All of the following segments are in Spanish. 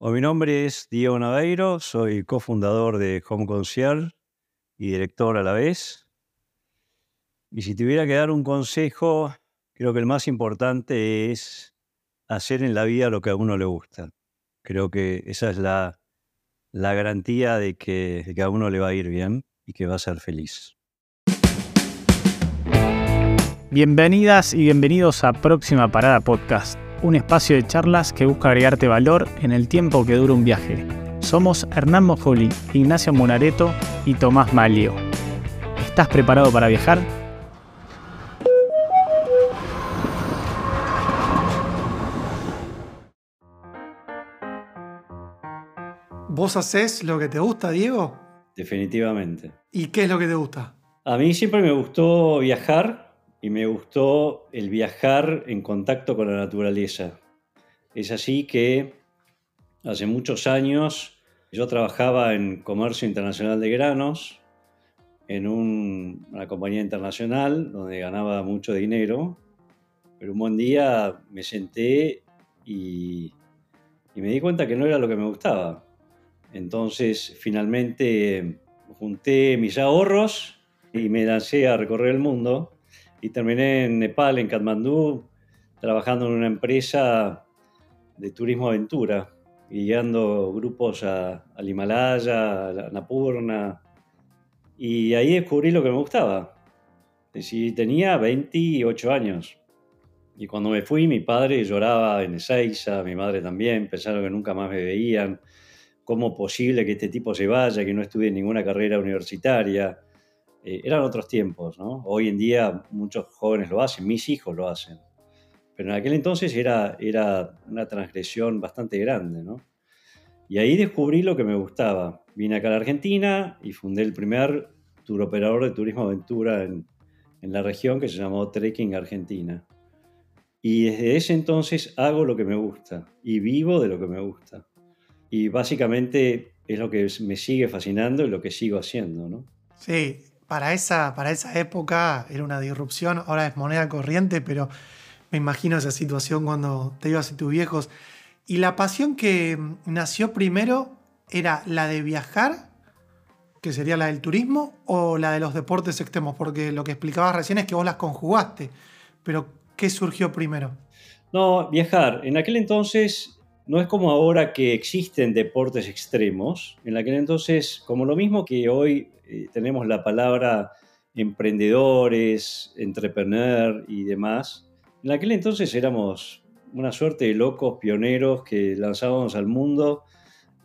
Bueno, mi nombre es Diego Naveiro, soy cofundador de Home Concierge y director a la vez. Y si tuviera que dar un consejo, creo que el más importante es hacer en la vida lo que a uno le gusta. Creo que esa es la, la garantía de que, de que a uno le va a ir bien y que va a ser feliz. Bienvenidas y bienvenidos a Próxima Parada Podcast, un espacio de charlas que busca agregarte valor en el tiempo que dura un viaje. Somos Hernán Mojoli, Ignacio Monareto y Tomás Malio. ¿Estás preparado para viajar? ¿Vos haces lo que te gusta, Diego? Definitivamente. ¿Y qué es lo que te gusta? A mí siempre me gustó viajar y me gustó el viajar en contacto con la naturaleza. Es así que hace muchos años yo trabajaba en comercio internacional de granos en un- una compañía internacional donde ganaba mucho dinero, pero un buen día me senté y me di cuenta que no era lo que me gustaba. Entonces finalmente junté mis ahorros y me lancé a recorrer el mundo y terminé en Nepal, en Katmandú, trabajando en una empresa de turismo aventura, guiando grupos a- al Himalaya, a la Annapurna, y ahí descubrí lo que me gustaba. Tenía 28 años. Y cuando me fui, mi padre lloraba en Ezeiza, mi madre también, pensaron que nunca más me veían. ¿Cómo posible que este tipo se vaya, que no estudie ninguna carrera universitaria? Eh, eran otros tiempos, ¿no? Hoy en día muchos jóvenes lo hacen, mis hijos lo hacen. Pero en aquel entonces era, era una transgresión bastante grande, ¿no? Y ahí descubrí lo que me gustaba. Vine acá a la Argentina y fundé el primer tour operador de turismo aventura en, en la región que se llamó Trekking Argentina. Y desde ese entonces hago lo que me gusta y vivo de lo que me gusta. Y básicamente es lo que me sigue fascinando y lo que sigo haciendo, ¿no? Sí, para esa, para esa época era una disrupción, ahora es moneda corriente, pero me imagino esa situación cuando te ibas y tus viejos. ¿Y la pasión que nació primero era la de viajar, que sería la del turismo, o la de los deportes extremos? Porque lo que explicabas recién es que vos las conjugaste, pero ¿qué surgió primero? No, viajar. En aquel entonces no es como ahora que existen deportes extremos. En aquel entonces, como lo mismo que hoy eh, tenemos la palabra emprendedores, entrepreneur y demás, en aquel entonces éramos una suerte de locos pioneros que lanzábamos al mundo,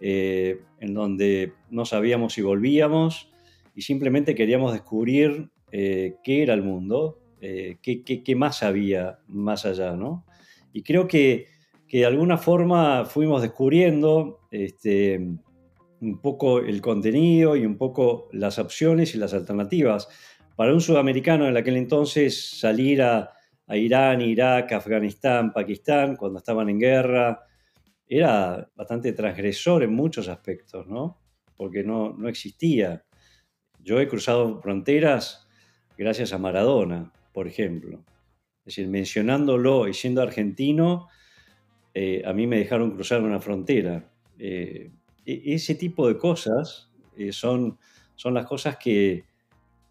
eh, en donde no sabíamos si volvíamos y simplemente queríamos descubrir eh, qué era el mundo, eh, qué, qué- más había más allá, ¿no? Y creo que, que de alguna forma fuimos descubriendo este, un poco el contenido y un poco las opciones y las alternativas. Para un sudamericano en aquel entonces salir a, Irán, Irak, Afganistán, Pakistán, cuando estaban en guerra, era bastante transgresor en muchos aspectos, ¿no? Porque no, no existía. Yo he cruzado fronteras gracias a Maradona, por ejemplo. Es decir, mencionándolo y siendo argentino, eh, a mí me dejaron cruzar una frontera. Eh, ese tipo de cosas eh, son, son las cosas que,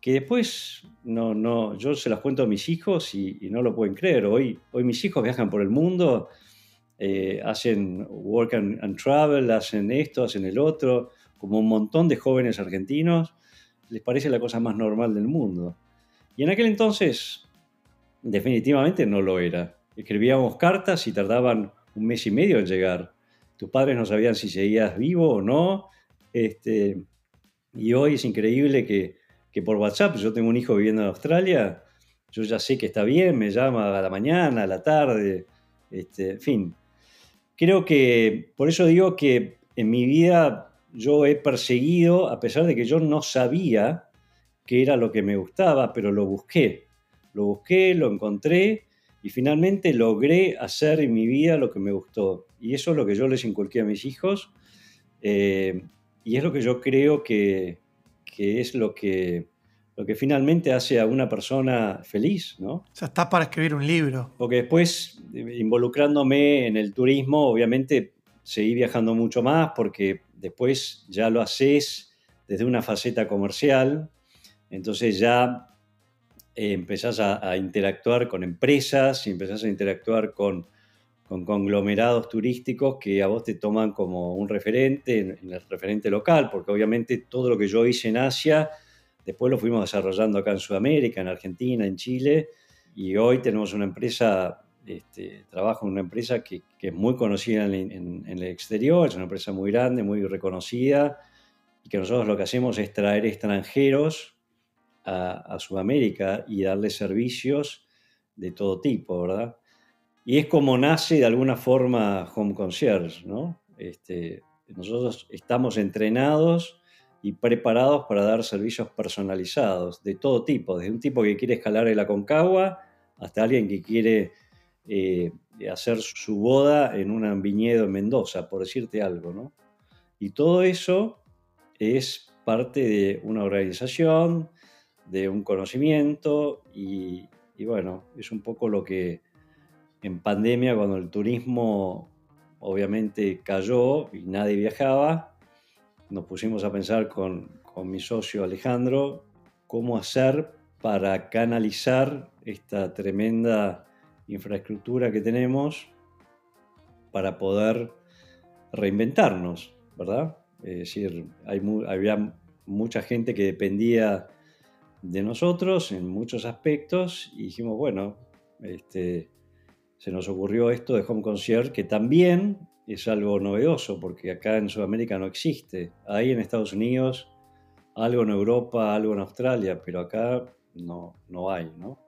que después no, no, yo se las cuento a mis hijos y, y no lo pueden creer. Hoy, hoy mis hijos viajan por el mundo, eh, hacen work and, and travel, hacen esto, hacen el otro, como un montón de jóvenes argentinos, les parece la cosa más normal del mundo. Y en aquel entonces definitivamente no lo era. Escribíamos cartas y tardaban un mes y medio en llegar. Tus padres no sabían si seguías vivo o no. Este, y hoy es increíble que, que por WhatsApp, yo tengo un hijo viviendo en Australia, yo ya sé que está bien, me llama a la mañana, a la tarde, este, en fin. Creo que, por eso digo que en mi vida yo he perseguido, a pesar de que yo no sabía qué era lo que me gustaba, pero lo busqué. Lo busqué, lo encontré y finalmente logré hacer en mi vida lo que me gustó. Y eso es lo que yo les inculqué a mis hijos eh, y es lo que yo creo que, que es lo que, lo que finalmente hace a una persona feliz, ¿no? O sea, estás para escribir un libro. Porque después, involucrándome en el turismo, obviamente seguí viajando mucho más porque después ya lo haces desde una faceta comercial, entonces ya eh, empezás a, interactuar con empresas y empezás a interactuar con, conglomerados turísticos que a vos te toman como un referente en, el referente local, porque obviamente todo lo que yo hice en Asia, después lo fuimos desarrollando acá en Sudamérica, en Argentina, en Chile, y hoy tenemos una empresa, este, trabajo en una empresa que, es muy conocida en, el exterior, es una empresa muy grande, muy reconocida, y que nosotros lo que hacemos es traer extranjeros a, Sudamérica y darle servicios de todo tipo, ¿verdad? Y es como nace de alguna forma Home Concierge, ¿no? Este, nosotros estamos entrenados y preparados para dar servicios personalizados de todo tipo, desde un tipo que quiere escalar el Aconcagua hasta alguien que quiere eh, hacer su boda en un viñedo en Mendoza, por decirte algo, ¿no? Y todo eso es parte de una organización, de un conocimiento y, bueno, es un poco lo que en pandemia, cuando el turismo obviamente cayó y nadie viajaba, nos pusimos a pensar con, con mi socio Alejandro cómo hacer para canalizar esta tremenda infraestructura que tenemos para poder reinventarnos, ¿verdad? Es decir, había mucha gente que dependía de nosotros en muchos aspectos y dijimos, bueno, este, se nos ocurrió esto de Home Concierge, que también es algo novedoso, porque acá en Sudamérica no existe. Hay en Estados Unidos, algo en Europa, algo en Australia, pero acá no, no hay, ¿no?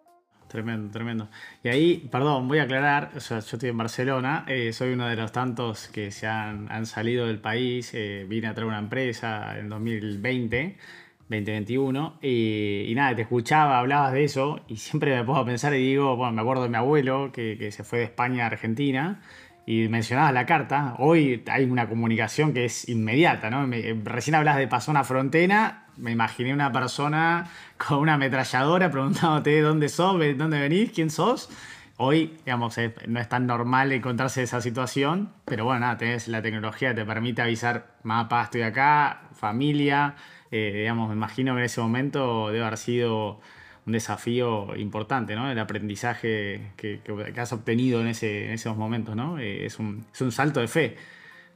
Tremendo, tremendo. Y ahí, perdón, voy a aclarar, o sea, yo estoy en Barcelona, eh, soy uno de los tantos que se han, han salido del país, eh, vine a traer una empresa en 2020 2021. Y, nada, te escuchaba, hablabas de eso y siempre me pongo a pensar y digo, bueno, me acuerdo de mi abuelo que, que se fue de España a Argentina y mencionabas la carta. Hoy hay una comunicación que es inmediata, ¿no? recién hablas de pasó una frontera, me imaginé una persona con una ametralladora preguntándote dónde sos, dónde venís, quién sos. Hoy, digamos, no es tan normal encontrarse esa situación, pero bueno, nada, tenés la tecnología te permite avisar, mapa, estoy acá, familia, eh, digamos, me imagino que en ese momento debe haber sido un desafío importante, ¿no? El aprendizaje que, has obtenido en, ese, en esos momentos, ¿no? Eh, es, un, salto de fe,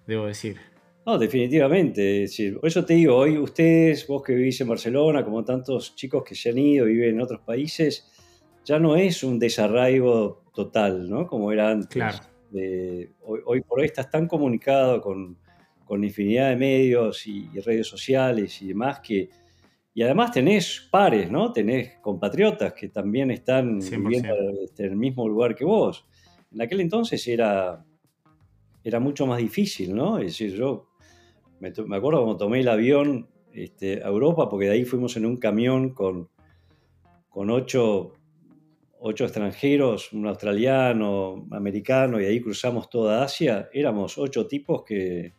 debo decir. No, definitivamente. eso te digo, hoy ustedes, vos que vivís en Barcelona, como tantos chicos que se han ido y viven en otros países, ya no es un desarraigo total, ¿no? Como era antes. Claro. hoy, hoy, por hoy estás tan comunicado con, con infinidad de medios y, redes sociales y demás que... Y además tenés pares, ¿no? Tenés compatriotas que también están viviendo este, en el mismo lugar que vos. En aquel entonces era, era mucho más difícil, ¿no? Es decir, yo me, acuerdo cuando tomé el avión este, a Europa, porque de ahí fuimos en un camión con, con ocho, ocho extranjeros, un australiano, americano, y ahí cruzamos toda Asia. Éramos ocho tipos que,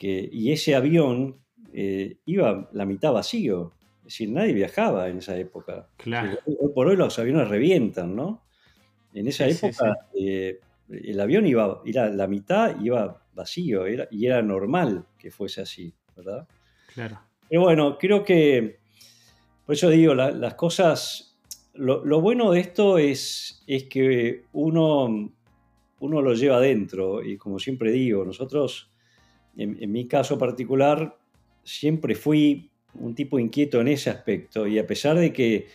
y ese avión eh, iba la mitad vacío. Es decir, nadie viajaba en esa época. Claro. Hoy por hoy los aviones revientan, ¿no? En esa época eh, el avión iba, era la mitad iba vacío era, y era normal que fuese así, ¿verdad? Claro. Pero bueno, creo que, por eso digo, las cosas, lo, bueno de esto es, es que uno, uno lo lleva adentro y como siempre digo, nosotros en, mi caso particular, siempre fui un tipo inquieto en ese aspecto y a pesar de que,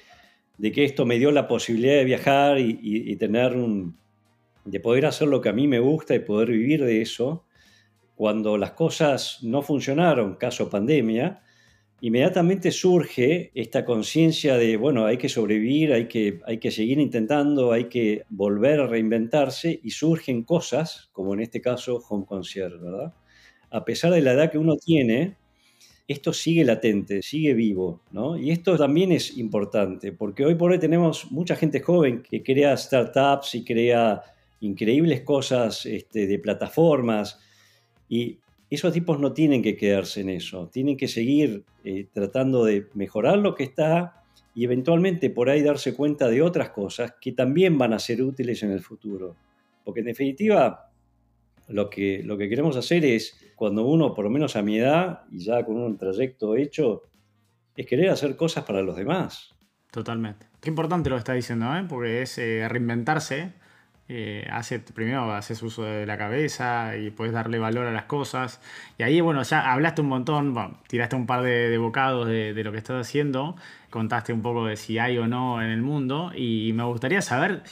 de que esto me dio la posibilidad de viajar y, tener un, de poder hacer lo que a mí me gusta y poder vivir de eso, cuando las cosas no funcionaron, caso pandemia, inmediatamente surge esta conciencia de, bueno, hay que sobrevivir, hay que, hay que seguir intentando, hay que volver a reinventarse y surgen cosas, como en este caso Home Concierge, ¿verdad? A pesar de la edad que uno tiene, esto sigue latente, sigue vivo, ¿no? Y esto también es importante, porque hoy por hoy tenemos mucha gente joven que crea startups y crea increíbles cosas este, de plataformas, y esos tipos no tienen que quedarse en eso, tienen que seguir eh, tratando de mejorar lo que está y eventualmente por ahí darse cuenta de otras cosas que también van a ser útiles en el futuro. Porque en definitiva, lo que, lo que queremos hacer es, cuando uno, por lo menos a mi edad, y ya con un trayecto hecho, es querer hacer cosas para los demás. Totalmente. Qué importante lo que está diciendo, ¿eh? porque es eh, reinventarse. Eh, hace, primero haces uso de la cabeza y puedes darle valor a las cosas. Y ahí, bueno, ya hablaste un montón, tiraste un par de, bocados de, de, lo que estás haciendo, contaste un poco de si hay o no en el mundo. Y me gustaría saber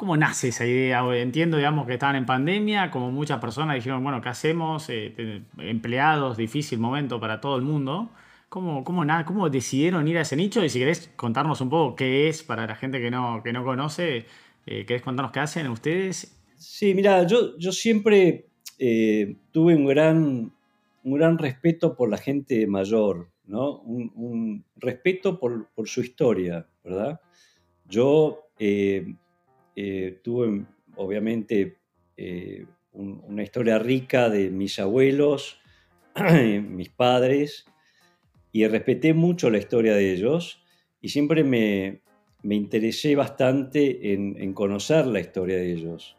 ¿Cómo nace esa idea? Entiendo, digamos, que estaban en pandemia, como muchas personas dijeron, bueno, ¿qué hacemos? Eh, empleados, difícil momento para todo el mundo. ¿Cómo, cómo, ¿Cómo decidieron ir a ese nicho? Y si querés contarnos un poco qué es para la gente que no, que no conoce, eh, ¿querés contarnos qué hacen ustedes? Sí, mira, yo, yo siempre eh, tuve un gran, un gran respeto por la gente mayor, ¿no? Un, respeto por, por, su historia, ¿verdad? Yo eh, tuve obviamente eh, una historia rica de mis abuelos, mis padres, y respeté mucho la historia de ellos y siempre me, interesé bastante en, conocer la historia de ellos.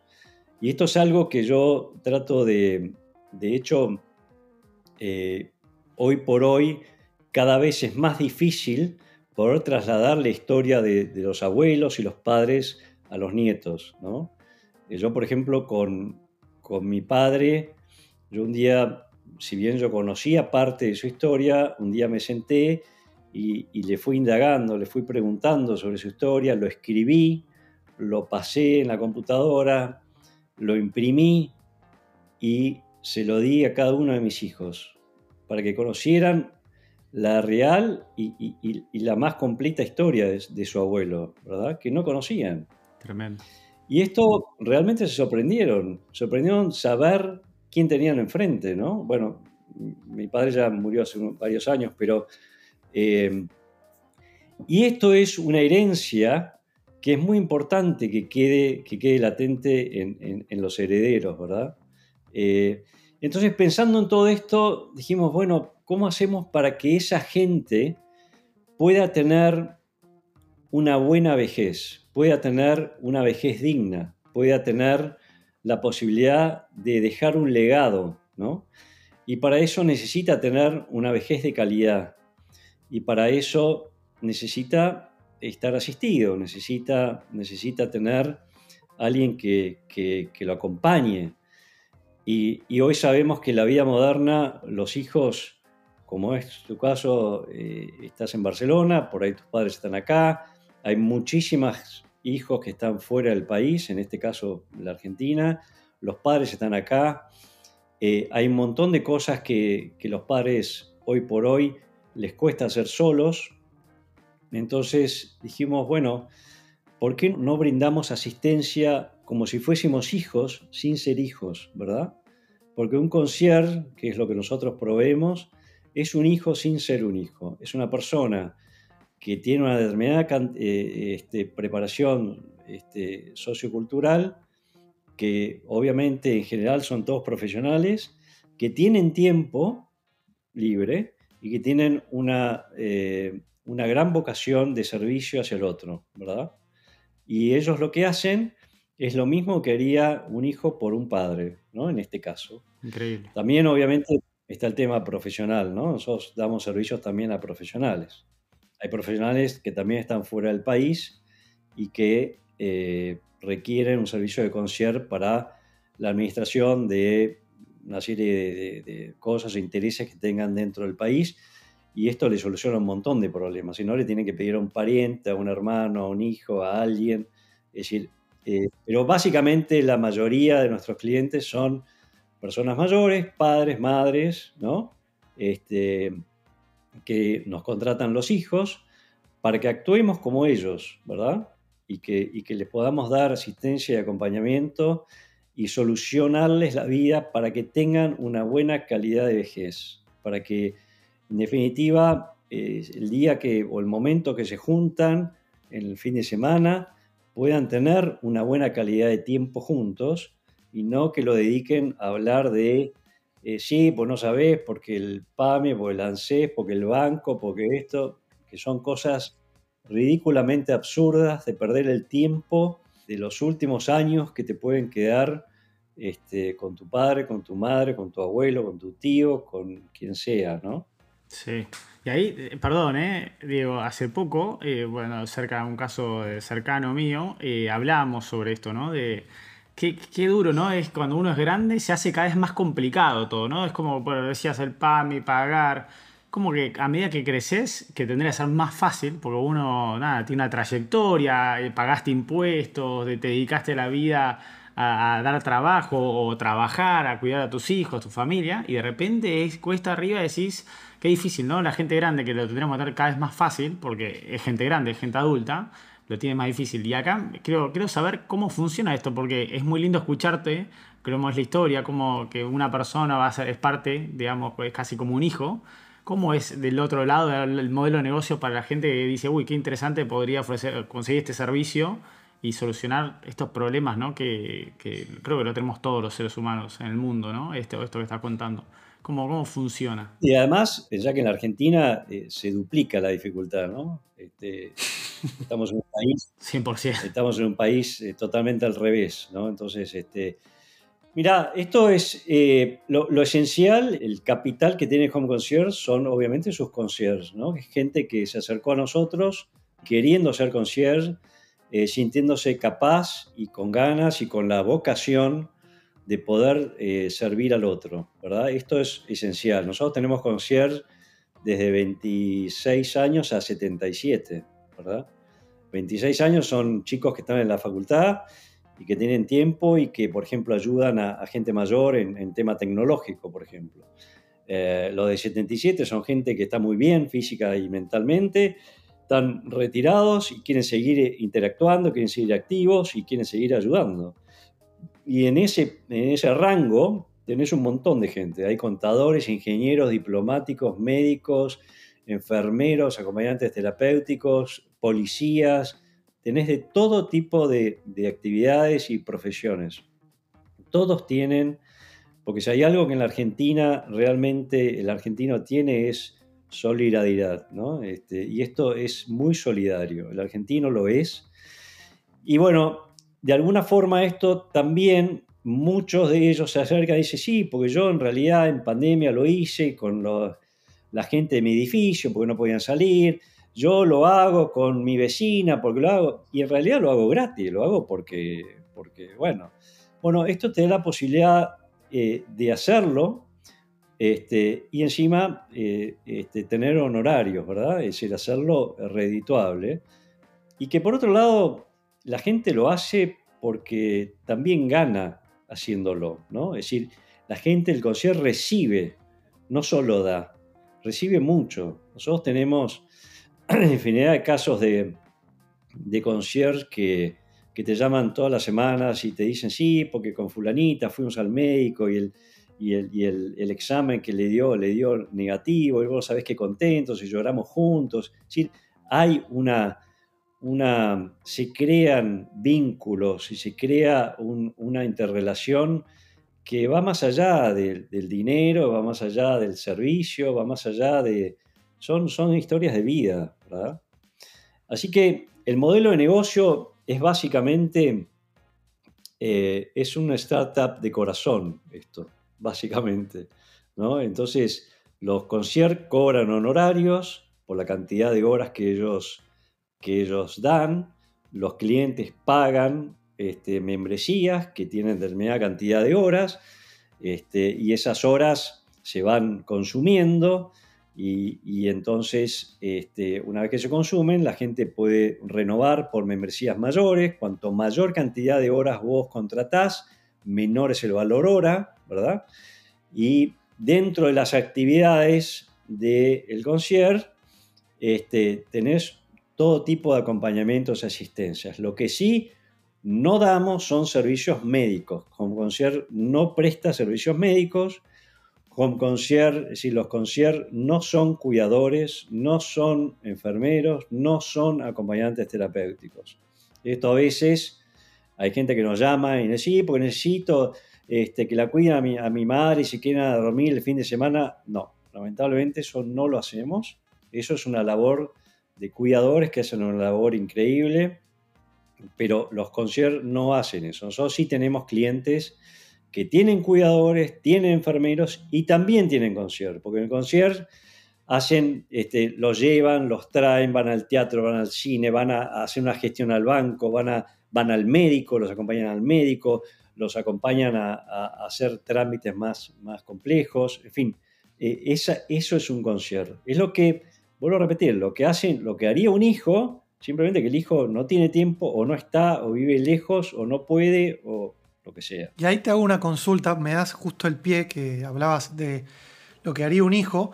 Y esto es algo que yo trato de, de hecho, eh, hoy por hoy cada vez es más difícil poder trasladar la historia de, de los abuelos y los padres a los nietos, ¿no? Yo, por ejemplo, con, con mi padre, yo un día, si bien yo conocía parte de su historia, un día me senté y, le fui indagando, le fui preguntando sobre su historia, lo escribí, lo pasé en la computadora, lo imprimí y se lo di a cada uno de mis hijos para que conocieran la real y, la más completa historia de, de, su abuelo, ¿verdad? Que no conocían. Tremendo. Y esto realmente se sorprendieron, sorprendieron saber quién tenían enfrente, ¿no? Bueno, mi padre ya murió hace varios años, pero... Eh, y esto es una herencia que es muy importante que quede, que quede latente en, los herederos, ¿verdad? Eh, entonces, pensando en todo esto, dijimos, bueno, ¿cómo hacemos para que esa gente pueda tener una buena vejez? pueda tener una vejez digna, pueda tener la posibilidad de dejar un legado, ¿no? Y para eso necesita tener una vejez de calidad. Y para eso necesita estar asistido, necesita, necesita tener alguien que, lo acompañe. Y, hoy sabemos que en la vida moderna los hijos, como es tu caso, eh, estás en Barcelona, por ahí tus padres están acá, hay muchísimas hijos que están fuera del país, en este caso la Argentina, los padres están acá. Eh, hay un montón de cosas que, los padres hoy por hoy les cuesta hacer solos. Entonces dijimos, bueno, ¿por qué no brindamos asistencia como si fuésemos hijos sin ser hijos, verdad? Porque un concierge, que es lo que nosotros proveemos, es un hijo sin ser un hijo. Es una persona que tiene una determinada eh, este, preparación este, sociocultural, que obviamente en general son todos profesionales, que tienen tiempo libre y que tienen una, eh, una gran vocación de servicio hacia el otro, ¿verdad? Y ellos lo que hacen es lo mismo que haría un hijo por un padre, ¿no? En este caso. Increíble. También obviamente está el tema profesional, ¿no? Nosotros damos servicios también a profesionales hay profesionales que también están fuera del país y que eh, requieren un servicio de concierge para la administración de una serie de, cosas e intereses que tengan dentro del país y esto le soluciona un montón de problemas. Si no, le tienen que pedir a un pariente, a un hermano, a un hijo, a alguien. Es decir, eh, pero básicamente la mayoría de nuestros clientes son personas mayores, padres, madres, ¿no? Este, que nos contratan los hijos para que actuemos como ellos, ¿verdad? Y que, que les podamos dar asistencia y acompañamiento y solucionarles la vida para que tengan una buena calidad de vejez, para que en definitiva eh, el día que o el momento que se juntan en el fin de semana puedan tener una buena calidad de tiempo juntos y no que lo dediquen a hablar de eh, sí, pues no sabés, porque el PAME, porque el ANSES, porque el banco, porque esto, que son cosas ridículamente absurdas de perder el tiempo de los últimos años que te pueden quedar este, con tu padre, con tu madre, con tu abuelo, con tu tío, con quien sea, ¿no? Sí. Y ahí, eh, perdón, eh, Diego, hace poco, eh, bueno, cerca de un caso cercano mío, eh, hablábamos sobre esto, ¿no? Qué, qué, duro, ¿no? Es cuando uno es grande, se hace cada vez más complicado todo, ¿no? Es como, bueno, decías, el PAMI, pagar. Como que a medida que creces, que tendría que ser más fácil, porque uno, nada, tiene una trayectoria, pagaste impuestos, te dedicaste la vida a, dar trabajo o trabajar, a cuidar a tus hijos, a tu familia, y de repente es cuesta arriba decís, qué difícil, ¿no? La gente grande que lo tendríamos que tener cada vez más fácil, porque es gente grande, es gente adulta, lo tiene más difícil. Y acá quiero, quiero saber cómo funciona esto, porque es muy lindo escucharte, cómo es la historia, como que una persona va a ser, es parte, digamos, es casi como un hijo. ¿Cómo es del otro lado el modelo de negocio para la gente que dice, uy, qué interesante podría ofrecer, conseguir este servicio? y solucionar estos problemas, ¿no? Que, creo que lo tenemos todos los seres humanos en el mundo, ¿no? Esto, esto que está contando. ¿Cómo, cómo funciona? Y además, ya que en la Argentina eh, se duplica la dificultad, ¿no? Este, estamos en un país... 100%. Estamos en un país eh, totalmente al revés, ¿no? Entonces, este... Mira, esto es eh, lo, lo, esencial, el capital que tiene Home Concierge son obviamente sus concierges, ¿no? Es gente que se acercó a nosotros queriendo ser concierge, eh, sintiéndose capaz y con ganas y con la vocación de poder eh, servir al otro, ¿verdad? Esto es esencial. Nosotros tenemos concierge desde 26 años a 77, ¿verdad? 26 años son chicos que están en la facultad y que tienen tiempo y que, por ejemplo, ayudan a, a gente mayor en, en, tema tecnológico, por ejemplo. Eh, los de 77 son gente que está muy bien física y mentalmente están retirados y quieren seguir interactuando, quieren seguir activos y quieren seguir ayudando. Y en ese, en ese rango tenés un montón de gente. Hay contadores, ingenieros, diplomáticos, médicos, enfermeros, acompañantes terapéuticos, policías. Tenés de todo tipo de, de actividades y profesiones. Todos tienen, porque si hay algo que en la Argentina realmente el argentino tiene es solidaridad, ¿no? Este, y esto es muy solidario, el argentino lo es. Y bueno, de alguna forma esto también muchos de ellos se acercan y dicen, sí, porque yo en realidad en pandemia lo hice con la gente de mi edificio, porque no podían salir, yo lo hago con mi vecina, porque lo hago, y en realidad lo hago gratis, lo hago porque, porque bueno, bueno, esto te da la posibilidad eh, de hacerlo este, y encima eh, este, tener honorarios, ¿verdad? Es decir, hacerlo redituable. Y que por otro lado, la gente lo hace porque también gana haciéndolo, ¿no? Es decir, la gente, el concierge recibe, no solo da, recibe mucho. Nosotros tenemos infinidad de casos de, de concierge que, que te llaman todas las semanas y te dicen, sí, porque con fulanita fuimos al médico y el y, el, examen que le dio le dio negativo, y vos sabés que contentos y lloramos juntos. Es hay una, una, se crean vínculos y se crea una interrelación que va más allá del, dinero, va más allá del servicio, va más allá de... Son, son historias de vida, ¿verdad? Así que el modelo de negocio es básicamente, eh, es una startup de corazón, esto básicamente. ¿no? Entonces, los conciertos cobran honorarios por la cantidad de horas que ellos, que ellos dan, los clientes pagan este, membresías que tienen determinada cantidad de horas este, y esas horas se van consumiendo y, entonces este, una vez que se consumen la gente puede renovar por membresías mayores, cuanto mayor cantidad de horas vos contratás, menor es el valor hora, ¿verdad? Y dentro de las actividades del concierge, este, tenés todo tipo de acompañamientos y asistencias. Lo que sí no damos son servicios médicos. Home Concierge no presta servicios médicos. Home Concierge, decir, los concierge no son cuidadores, no son enfermeros, no son acompañantes terapéuticos. Esto a veces hay gente que nos llama y dice, sí, porque necesito este, que la cuida a mi, a mi madre y se quiera dormir el fin de semana. No, lamentablemente eso no lo hacemos. Eso es una labor de cuidadores que hacen una labor increíble, pero los conciertos no hacen eso. Nosotros sí tenemos clientes que tienen cuidadores, tienen enfermeros y también tienen concierge, porque en el concierge hacen, este, los llevan, los traen, van al teatro, van al cine, van a, hacer una gestión al banco, van, a, van al médico, los acompañan al médico, los acompañan a, hacer trámites más, más complejos, en fin, eh, eso es un concierge. Es lo que, vuelvo a repetir, lo que hacen, lo que haría un hijo, simplemente que el hijo no tiene tiempo o no está o vive lejos o no puede o lo que sea. Y ahí te hago una consulta, me das justo el pie que hablabas de lo que haría un hijo.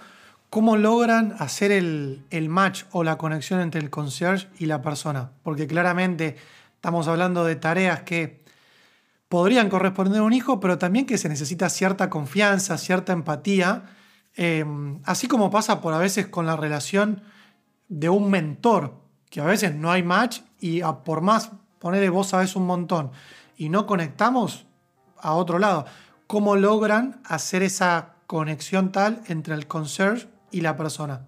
¿Cómo logran hacer el, match o la conexión entre el concierge y la persona? Porque claramente estamos hablando de tareas que podrían corresponder a un hijo, pero también que se necesita cierta confianza, cierta empatía, em, así como pasa por a veces con la relación de un mentor, que a veces no hay match y por más ponerle vos sabes un montón y no conectamos a otro lado. ¿Cómo logran hacer esa conexión tal entre el concierge y la persona?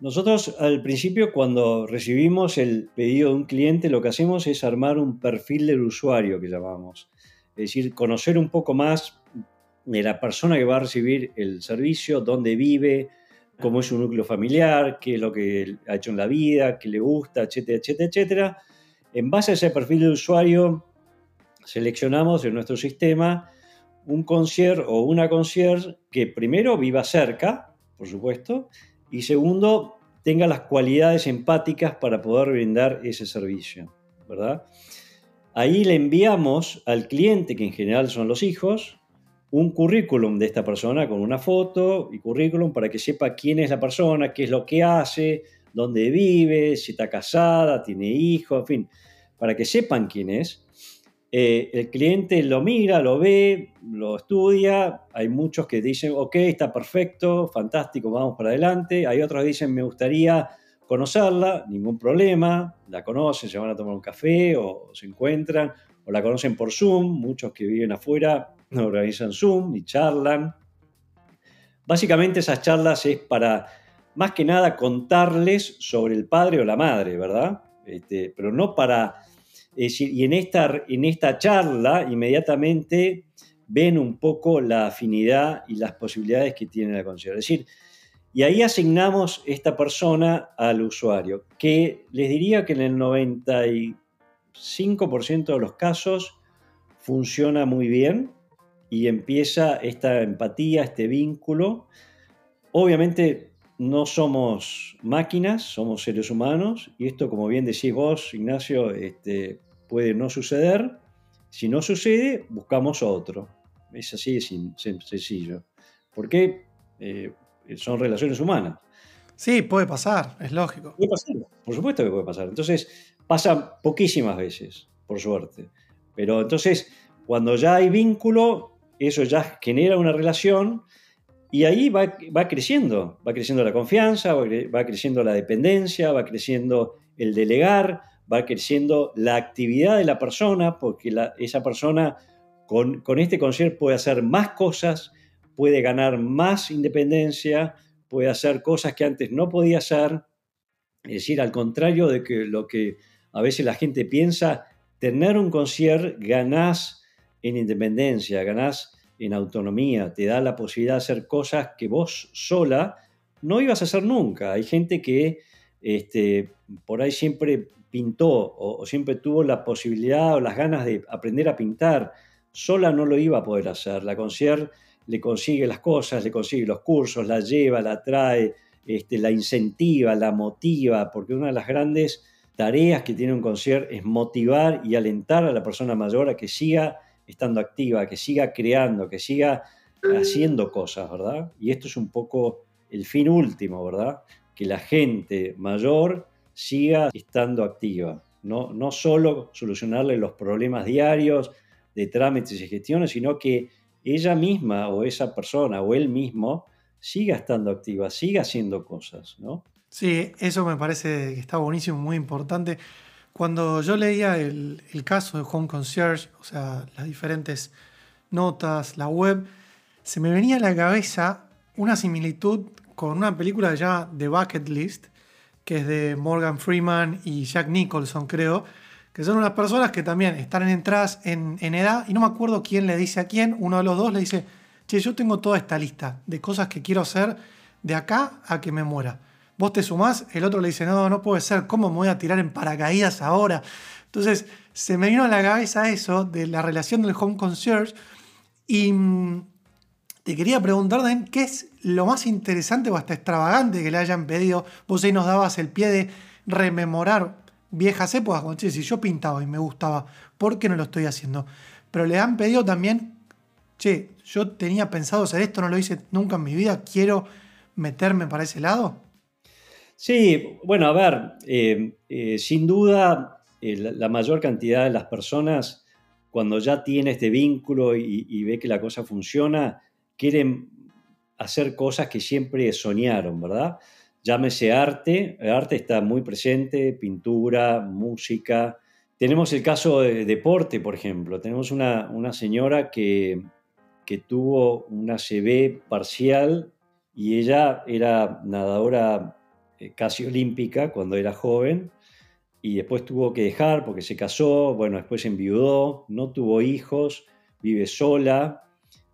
Nosotros al principio cuando recibimos el pedido de un cliente lo que hacemos es armar un perfil del usuario que llamamos. Es decir, conocer un poco más de la persona que va a recibir el servicio, dónde vive, cómo es su núcleo familiar, qué es lo que ha hecho en la vida, qué le gusta, etcétera, etcétera, etcétera. En base a ese perfil de usuario seleccionamos en nuestro sistema un concierge o una concierge que primero viva cerca, por supuesto, y segundo, tenga las cualidades empáticas para poder brindar ese servicio, ¿verdad? Ahí le enviamos al cliente, que en general son los hijos, un currículum de esta persona con una foto y currículum para que sepa quién es la persona, qué es lo que hace, dónde vive, si está casada, tiene hijos, en fin, para que sepan quién es eh, el cliente lo mira, lo ve, lo estudia. Hay muchos que dicen, ok, está perfecto, fantástico, vamos para adelante. Hay otros que dicen, me gustaría conocerla, ningún problema. La conocen, se van a tomar un café o, se encuentran, o la conocen por Zoom. Muchos que viven afuera organizan Zoom y charlan. Básicamente esas charlas es para, más que nada, contarles sobre el padre o la madre, ¿verdad? Este, pero no para y en esta, en esta charla inmediatamente ven un poco la afinidad y las posibilidades que tiene la conciencia. Es decir, y ahí asignamos esta persona al usuario, que les diría que en el 95% de los casos funciona muy bien y empieza esta empatía, este vínculo. Obviamente no somos máquinas, somos seres humanos, y esto, como bien decís vos, Ignacio, este, puede no suceder. Si no sucede, buscamos otro. Es así de sencillo. Porque eh, son relaciones humanas. Sí, puede pasar, es lógico. Puede pasar, por supuesto que puede pasar. Entonces, pasa poquísimas veces, por suerte. Pero entonces, cuando ya hay vínculo, eso ya genera una relación y ahí va, va creciendo. Va creciendo la confianza, va creciendo la dependencia, va creciendo el delegar, va creciendo la actividad de la persona, porque esa persona con, este concierto puede hacer más cosas, puede ganar más independencia, puede hacer cosas que antes no podía hacer. Es decir, al contrario de que lo que a veces la gente piensa, tener un concierto ganás en independencia, ganás en autonomía, te da la posibilidad de hacer cosas que vos sola no ibas a hacer nunca. Hay gente que este, por ahí siempre pintó o, siempre tuvo la posibilidad o las ganas de aprender a pintar, sola no lo iba a poder hacer. La concierge le consigue las cosas, le consigue los cursos, la lleva, la trae, este, la incentiva, la motiva, porque una de las grandes tareas que tiene un concierge es motivar y alentar a la persona mayor a que siga estando activa, que siga creando, que siga haciendo cosas, ¿verdad? Y esto es un poco el fin último, ¿verdad? Que la gente mayor siga estando activa. No, no solo solucionarle los problemas diarios de trámites y gestiones, sino que ella misma o esa persona o él mismo siga estando activa, siga haciendo cosas, ¿no? Sí, eso me parece que está buenísimo, muy importante. Cuando yo leía el, caso de Home Concierge, o sea, las diferentes notas, la web, se me venía a la cabeza una similitud con una película ya The Bucket List, que es de Morgan Freeman y Jack Nicholson, creo, que son unas personas que también están en entradas en, en edad, y no me acuerdo quién le dice a quién, uno de los dos le dice, che, yo tengo toda esta lista de cosas que quiero hacer de acá a que me muera. Vos te sumás, el otro le dice, no, no puede ser, ¿cómo me voy a tirar en paracaídas ahora? Entonces, se me vino a la cabeza eso de la relación del home concierge y mm, te quería preguntar, Dan, ¿qué es lo más interesante o hasta extravagante que le hayan pedido? Vos ahí nos dabas el pie de rememorar viejas épocas, como che, si yo pintaba y me gustaba, ¿por qué no lo estoy haciendo? Pero le han pedido también, che, yo tenía pensado hacer esto, no lo hice nunca en mi vida, quiero meterme para ese lado. Sí, bueno, a ver, eh, eh, sin duda eh, la mayor cantidad de las personas, cuando ya tiene este vínculo y, ve que la cosa funciona, quieren hacer cosas que siempre soñaron, ¿verdad? Llámese arte, el arte está muy presente, pintura, música. Tenemos el caso de deporte, por ejemplo. Tenemos una, señora que, que tuvo una CB parcial y ella era nadadora casi olímpica cuando era joven y después tuvo que dejar porque se casó, bueno, después enviudó, no tuvo hijos, vive sola,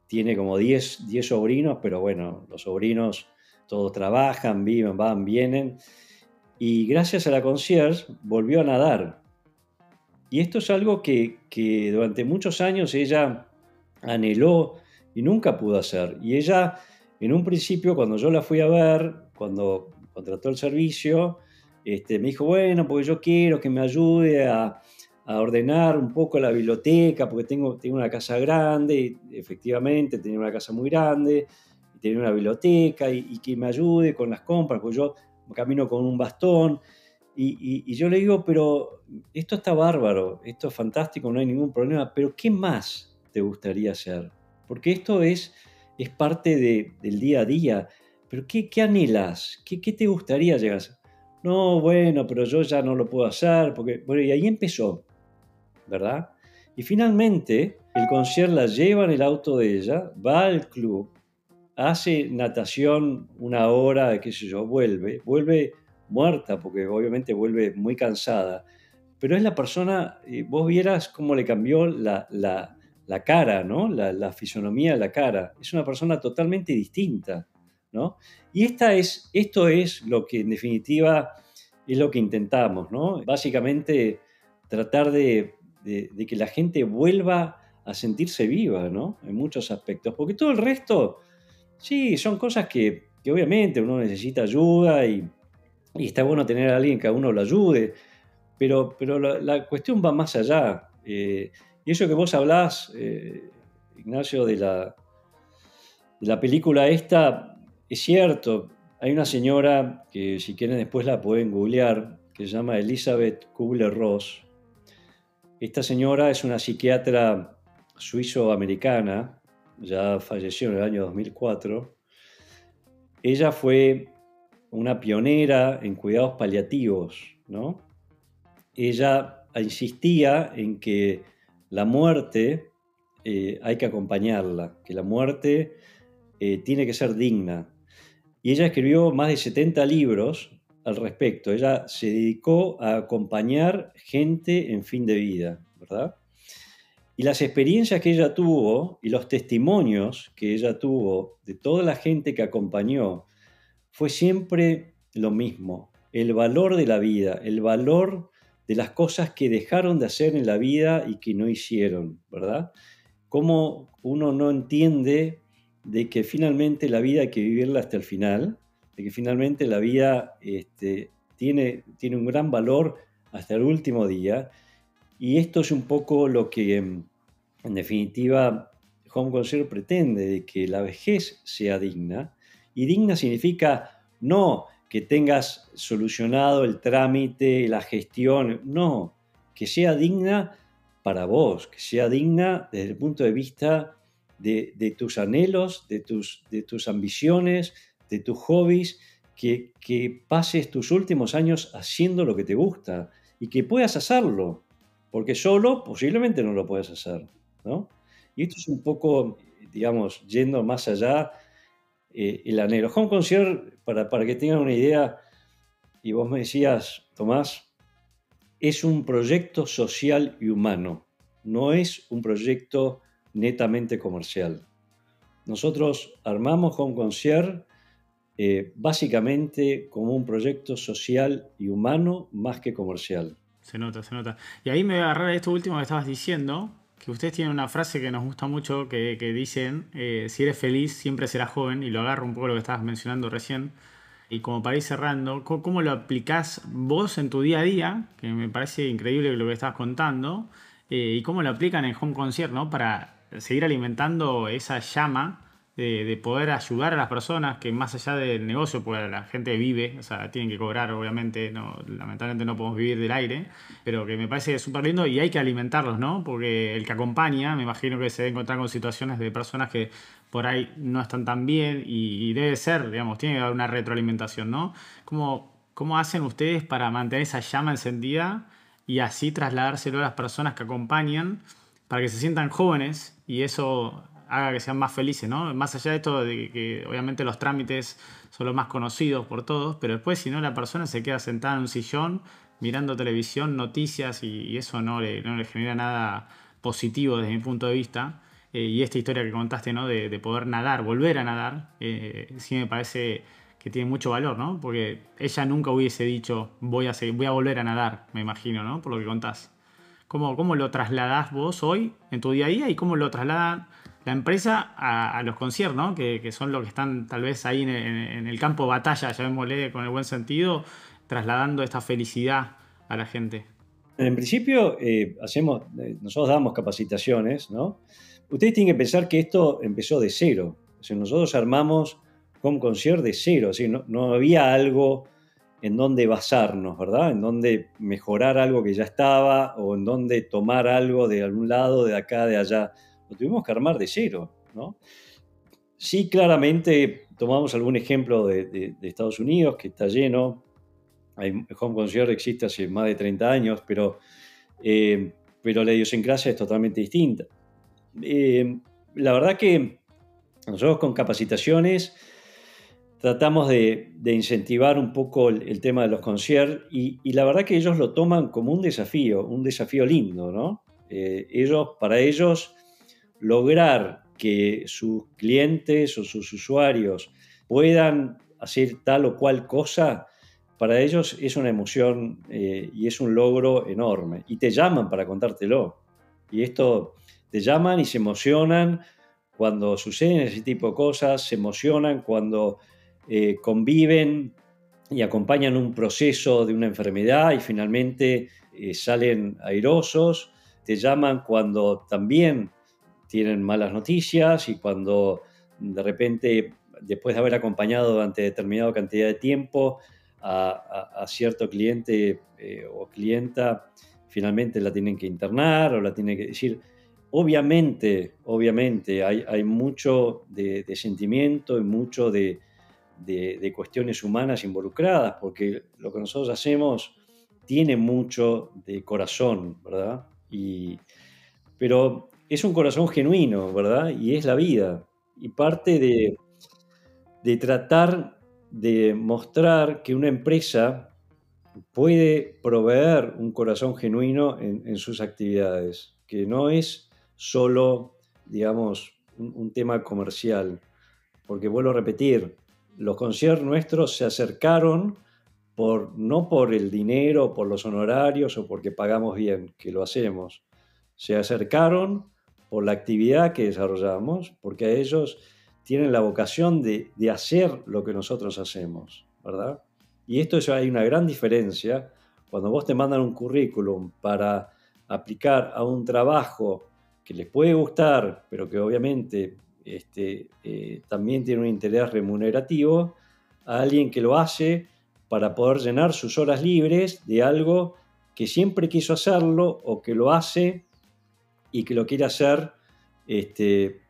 tiene como 10, 10 sobrinos, pero bueno, los sobrinos todos trabajan, viven, van, vienen. Y gracias a la concierge volvió a nadar. Y esto es algo que, que durante muchos años ella anheló y nunca pudo hacer. Y ella, en un principio, cuando yo la fui a ver, cuando contrató el servicio, este, me dijo, bueno, porque yo quiero que me ayude a, ordenar un poco la biblioteca, porque tengo, tengo una casa grande, y efectivamente tenía una casa muy grande, y tenía una biblioteca, y, que me ayude con las compras, porque yo camino con un bastón, y, yo le digo, pero esto está bárbaro, esto es fantástico, no hay ningún problema, pero ¿qué más te gustaría hacer? Porque esto es, es parte del día a día. ¿Pero qué, qué anhelas? ¿Qué, ¿Qué, te gustaría llegar a hacer? No, bueno, pero yo ya no lo puedo hacer, porque, bueno, y ahí empezó, ¿verdad? Y finalmente, el concierto la lleva en el auto de ella, va al club, hace natación una hora, qué sé yo, vuelve, vuelve muerta, porque obviamente vuelve muy cansada, pero es la persona, vos vieras cómo le cambió la, la, la cara, ¿no? La, la, fisonomía de la cara. Es una persona totalmente distinta. Y esta es, esto es lo que en definitiva es lo que intentamos, ¿no? Básicamente tratar de, que la gente vuelva a sentirse viva, ¿no? En muchos aspectos, porque todo el resto, sí, son cosas que, obviamente uno necesita ayuda y, está bueno tener a alguien que a uno lo ayude, pero, pero la, cuestión va más allá. Eh, y eso que vos hablás, eh, Ignacio, de la, de la película esta, es cierto, hay una señora que si quieren después la pueden googlear, que se llama Elizabeth Kubler-Ross. Esta señora es una psiquiatra suizo-americana, ya falleció en el año 2004. Ella fue una pionera en cuidados paliativos, ¿no? Ella insistía en que la muerte eh, hay que acompañarla, que la muerte eh, tiene que ser digna, y ella escribió más de 70 libros al respecto. Ella se dedicó a acompañar gente en fin de vida, ¿verdad? Y las experiencias que ella tuvo y los testimonios que ella tuvo de toda la gente que acompañó fue siempre lo mismo, el valor de la vida, el valor de las cosas que dejaron de hacer en la vida y que no hicieron, ¿verdad? Cómo uno no entiende de que finalmente la vida hay que vivirla hasta el final, de que finalmente la vida este, tiene, tiene un gran valor hasta el último día. Y esto es un poco lo que, en definitiva, Home Concert pretende, de que la vejez sea digna. Y digna significa no que tengas solucionado el trámite, la gestión, no, que sea digna para vos, que sea digna desde el punto de vista de, tus anhelos, de tus, de tus ambiciones, de tus hobbies, que, que, pases tus últimos años haciendo lo que te gusta y que puedas hacerlo, porque solo posiblemente no lo puedes hacer, ¿no? Y esto es un poco, digamos, yendo más allá, eh, el anhelo. Home Concierge, para, para que tengan una idea, y vos me decías, Tomás, es un proyecto social y humano, no es un proyecto netamente comercial. Nosotros armamos Home Concierge eh, básicamente como un proyecto social y humano más que comercial. Se nota, se nota. Y ahí me voy a agarrar a esto último que estabas diciendo, que ustedes tienen una frase que nos gusta mucho, que, dicen, eh, si eres feliz, siempre serás joven, y lo agarro un poco lo que estabas mencionando recién. Y como para ir cerrando, ¿cómo, lo aplicás vos en tu día a día? Que me parece increíble lo que estabas contando. Eh, y cómo lo aplican en Home Concierge, ¿no? Para seguir alimentando esa llama de, poder ayudar a las personas que más allá del negocio, pues la gente vive, o sea, tienen que cobrar, obviamente, no, lamentablemente no podemos vivir del aire, pero que me parece súper lindo y hay que alimentarlos, ¿no? Porque el que acompaña, me imagino que se debe encontrar con situaciones de personas que por ahí no están tan bien y, debe ser, digamos, tiene que haber una retroalimentación, ¿no? ¿Cómo, ¿Cómo hacen ustedes para mantener esa llama encendida y así trasladárselo a las personas que acompañan para que se sientan jóvenes y eso haga que sean más felices, ¿no? Más allá de esto de que obviamente los trámites son los más conocidos por todos, pero después si no la persona se queda sentada en un sillón mirando televisión, noticias y, eso no le, genera nada positivo desde mi punto de vista. Eh, y esta historia que contaste, ¿no? De, poder nadar, volver a nadar, eh, sí me parece que tiene mucho valor, ¿no? Porque ella nunca hubiese dicho voy a, voy a volver a nadar, me imagino, ¿no? Por lo que contás. ¿Cómo, ¿Cómo lo trasladás vos hoy en tu día a día y cómo lo trasladan la empresa a, los conciertos, ¿no? que, son los que están tal vez ahí en, el campo batalla, llamémosle con el buen sentido, trasladando esta felicidad a la gente. En principio, eh, hacemos, eh, nosotros damos capacitaciones, ¿no? Ustedes tienen que pensar que esto empezó de cero. O nosotros armamos Home Concierge de cero, no, no había algo en donde basarnos, ¿verdad? En donde mejorar algo que ya estaba o en donde tomar algo de algún lado, de acá, de allá lo tuvimos que armar de cero, ¿no? Sí, claramente tomamos algún ejemplo de, Estados Unidos, que está lleno. Hay, Home Concierge existe hace más de 30 años, pero, eh, pero la idiosincrasia es totalmente distinta. Eh, la verdad que nosotros con capacitaciones tratamos de, incentivar un poco el, tema de los conciertos y, la verdad que ellos lo toman como un desafío, un desafío lindo, ¿no? Eh, ellos, para ellos, lograr que sus clientes o sus usuarios puedan hacer tal o cual cosa, para ellos es una emoción eh, y es un logro enorme. Y te llaman para contártelo. Y esto, te llaman y se emocionan cuando suceden ese tipo de cosas, se emocionan cuando eh, conviven y acompañan un proceso de una enfermedad y finalmente eh, salen airosos, te llaman cuando también tienen malas noticias y cuando de repente, después de haber acompañado durante determinada cantidad de tiempo a, cierto cliente eh, o clienta, finalmente la tienen que internar o la tienen que decir. Obviamente, obviamente, hay, hay mucho de, sentimiento y mucho de, de, cuestiones humanas involucradas, porque lo que nosotros hacemos tiene mucho de corazón, ¿verdad? Y, pero es un corazón genuino, ¿verdad? Y es la vida. Y parte de, de tratar de mostrar que una empresa puede proveer un corazón genuino en, sus actividades, que no es solo, digamos, un, tema comercial. Porque vuelvo a repetir, los conciertos nuestros se acercaron por, no por el dinero, por los honorarios o porque pagamos bien, que lo hacemos. Se acercaron por la actividad que desarrollamos, porque ellos tienen la vocación de, hacer lo que nosotros hacemos, ¿verdad? Y esto es, hay una gran diferencia cuando vos te mandan un currículum para aplicar a un trabajo que les puede gustar, pero que obviamente este, eh, también tiene un interés remunerativo, a alguien que lo hace para poder llenar sus horas libres de algo que siempre quiso hacerlo o que lo hace y que lo quiere hacer este,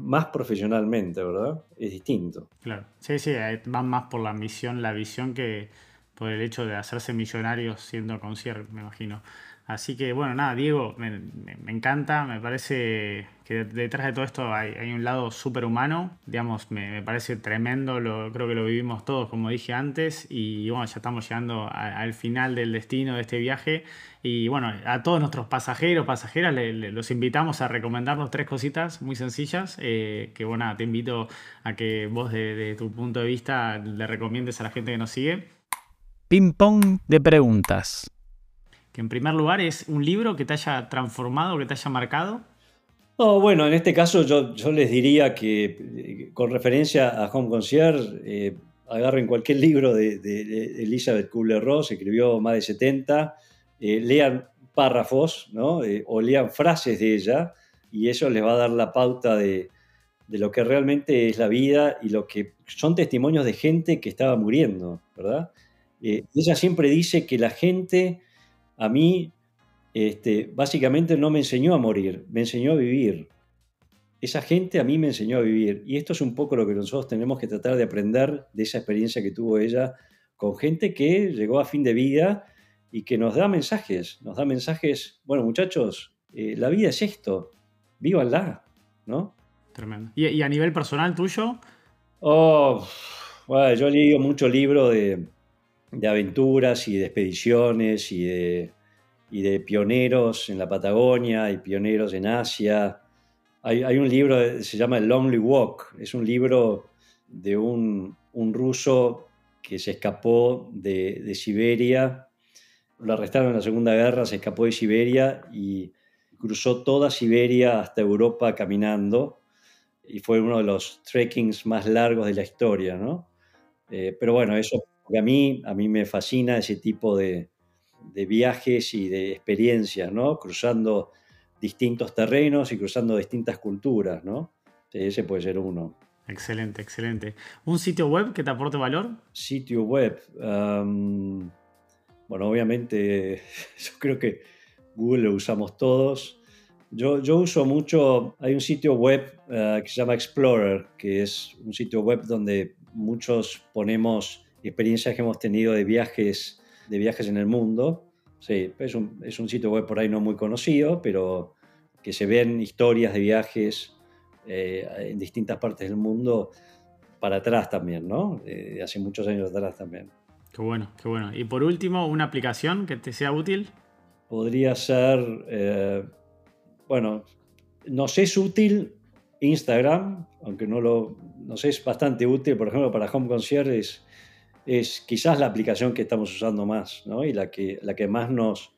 más profesionalmente, ¿verdad? Es distinto. Claro, sí, sí, eh, van más por la misión, la visión que por el hecho de hacerse millonarios siendo concierto, me imagino. Así que bueno, nada, Diego, me, encanta, me parece que detrás de todo esto hay, un lado súper humano, digamos, me, parece tremendo, lo, creo que lo vivimos todos, como dije antes, y bueno, ya estamos llegando al final del destino de este viaje. Y bueno, a todos nuestros pasajeros, pasajeras, los invitamos a recomendarnos tres cositas muy sencillas, eh, que bueno, te invito a que vos de tu punto de vista le recomiendes a la gente que nos sigue. Ping pong de preguntas que en primer lugar es un libro que te haya transformado, que te haya marcado. No, bueno, en este caso yo, yo les diría que eh, con referencia a Home Concierge, eh, agarren cualquier libro de, Elizabeth Kubler-Ross, escribió más de 70, eh, lean párrafos ¿no? o lean frases de ella y eso les va a dar la pauta de, de lo que realmente es la vida y lo que son testimonios de gente que estaba muriendo, ¿verdad? ella siempre dice que la gente a mí este, básicamente no me enseñó a morir, me enseñó a vivir. Esa gente a mí me enseñó a vivir. Y esto es un poco lo que nosotros tenemos que tratar de aprender de esa experiencia que tuvo ella con gente que llegó a fin de vida y que nos da mensajes, nos da mensajes, bueno muchachos, eh, la vida es esto, vívanla, ¿no? Tremendo. ¿Y, a nivel personal tuyo? Oh, bueno, yo he leído mucho libro de, de aventuras y de expediciones y de, y de pioneros en la Patagonia y pioneros en Asia. Hay, un libro, se llama El Lonely Walk, es un libro de un, ruso que se escapó de, Siberia, lo arrestaron en la Segunda Guerra, se escapó de Siberia y cruzó toda Siberia hasta Europa caminando y fue uno de los trekkings más largos de la historia, ¿no? Eh, pero bueno, eso porque a mí, a mí me fascina ese tipo de, viajes y de experiencias, ¿no? Cruzando distintos terrenos y cruzando distintas culturas, ¿no? Ese puede ser uno. Excelente, excelente. ¿Un sitio web que te aporte valor? Sitio web. bueno, obviamente yo creo que Google lo usamos todos. Yo, yo uso mucho, hay un sitio web ah, que se llama Explorer, que es un sitio web donde muchos ponemos experiencias que hemos tenido de viajes, de viajes en el mundo. Sí, es un, es un sitio web por ahí no muy conocido, pero que se ven historias de viajes eh, en distintas partes del mundo para atrás también, ¿no? Hace muchos años atrás también. Qué bueno, qué bueno. Y por último, una aplicación que te sea útil. Podría ser, eh, bueno, no sé, es útil Instagram, aunque no lo, no sé, es bastante útil, por ejemplo, para Home Concierge es, es quizás la aplicación que estamos usando más ¿no? y la que, la que más nos,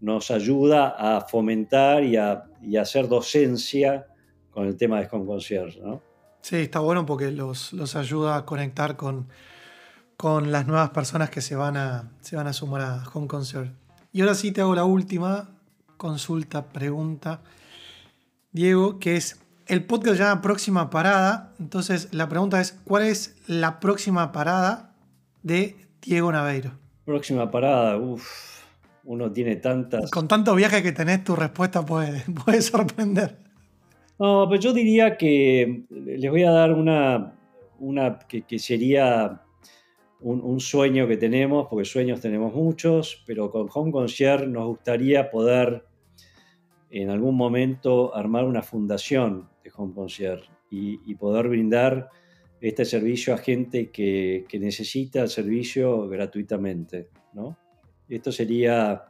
nos ayuda a fomentar y a, y hacer docencia con el tema de Concierge. ¿no? Sí, está bueno porque los, los ayuda a conectar con, con las nuevas personas que se van, a, se van a sumar a Home Concierge. Y ahora sí te hago la última consulta, pregunta, Diego, que es el podcast ya próxima parada. Entonces la pregunta es, ¿cuál es la próxima parada de Diego Naveiro. Próxima parada, uff, uno tiene tantas. Con tantos viajes que tenés, tu respuesta puede, puede sorprender. No, pues yo diría que les voy a dar una, una que, sería un, sueño que tenemos, porque sueños tenemos muchos, pero con Home Concierge nos gustaría poder en algún momento armar una fundación de Home Concierge y poder brindar este servicio a gente que, necesita el servicio gratuitamente. ¿no? Esto sería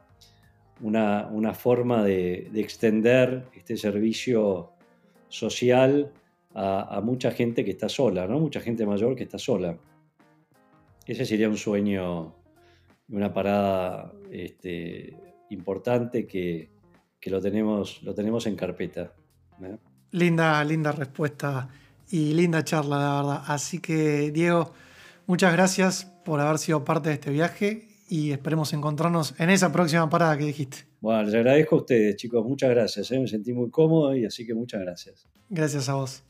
una, forma de, extender este servicio social a, mucha gente que está sola, ¿no? mucha gente mayor que está sola. Ese sería un sueño, una parada este, importante que, lo, tenemos, lo tenemos en carpeta. Linda, linda respuesta y linda charla, la verdad. Así que, Diego, muchas gracias por haber sido parte de este viaje y esperemos encontrarnos en esa próxima parada que dijiste. Bueno, les agradezco a ustedes, chicos. Muchas gracias. ¿eh? Me sentí muy cómodo y así que muchas gracias. Gracias a vos.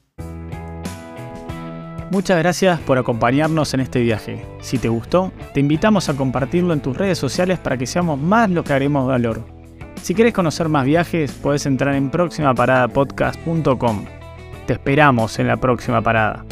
Muchas gracias por acompañarnos en este viaje. Si te gustó, te invitamos a compartirlo en tus redes sociales para que seamos más lo que haremos valor. Si quieres conocer más viajes, puedes entrar en próximaparadapodcast.com te esperamos en la próxima parada.